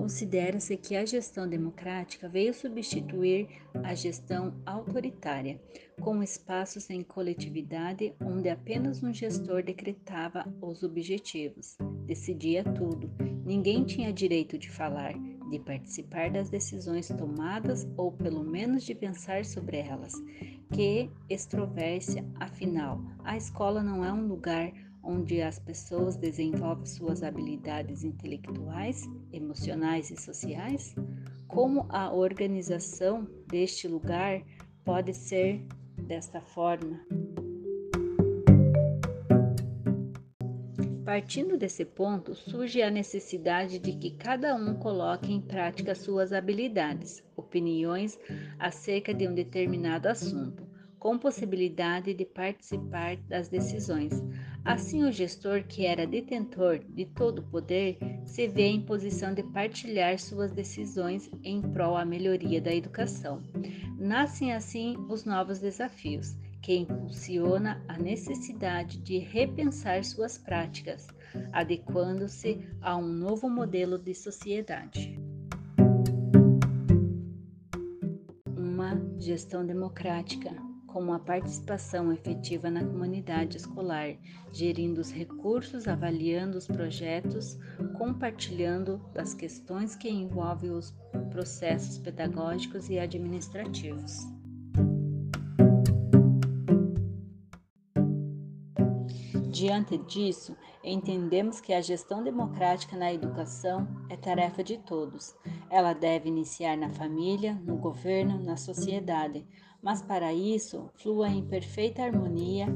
Considera-se que a gestão democrática veio substituir a gestão autoritária, com espaços em coletividade onde apenas um gestor decretava os objetivos, decidia tudo. Ninguém tinha direito de falar, de participar das decisões tomadas ou pelo menos de pensar sobre elas. Que extrovérsia, afinal, a escola não é um lugar onde as pessoas desenvolvem suas habilidades intelectuais, emocionais e sociais? Como a organização deste lugar pode ser desta forma? Partindo desse ponto, surge a necessidade de que cada um coloque em prática suas habilidades, opiniões acerca de um determinado assunto, com possibilidade de participar das decisões. Assim, o gestor, que era detentor de todo o poder, se vê em posição de partilhar suas decisões em prol à melhoria da educação. Nascem assim os novos desafios que impulsiona a necessidade de repensar suas práticas, adequando-se a um novo modelo de sociedade. Uma gestão democrática, com a participação efetiva na comunidade escolar, gerindo os recursos, avaliando os projetos, compartilhando das questões que envolvem os processos pedagógicos e administrativos. Diante disso, entendemos que a gestão democrática na educação é tarefa de todos. Ela deve iniciar na família, no governo, na sociedade, mas para isso, flua em perfeita harmonia,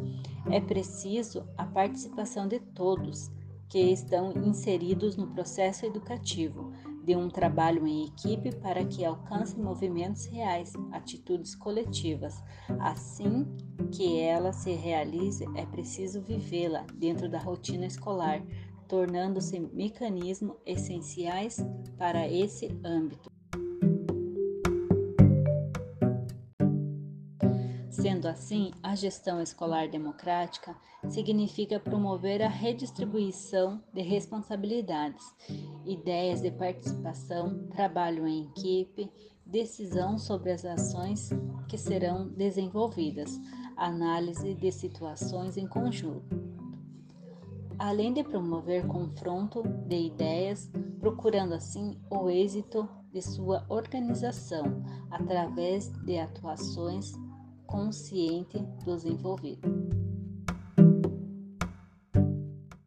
é preciso a participação de todos que estão inseridos no processo educativo, de um trabalho em equipe para que alcance movimentos reais, atitudes coletivas. Assim que ela se realize, é preciso vivê-la dentro da rotina escolar, tornando-se mecanismos essenciais para esse âmbito. Sendo assim, a gestão escolar democrática significa promover a redistribuição de responsabilidades, ideias de participação, trabalho em equipe, decisão sobre as ações que serão desenvolvidas, análise de situações em conjunto. Além de promover confronto de ideias, procurando assim o êxito de sua organização através de atuações consciente dos envolvidos.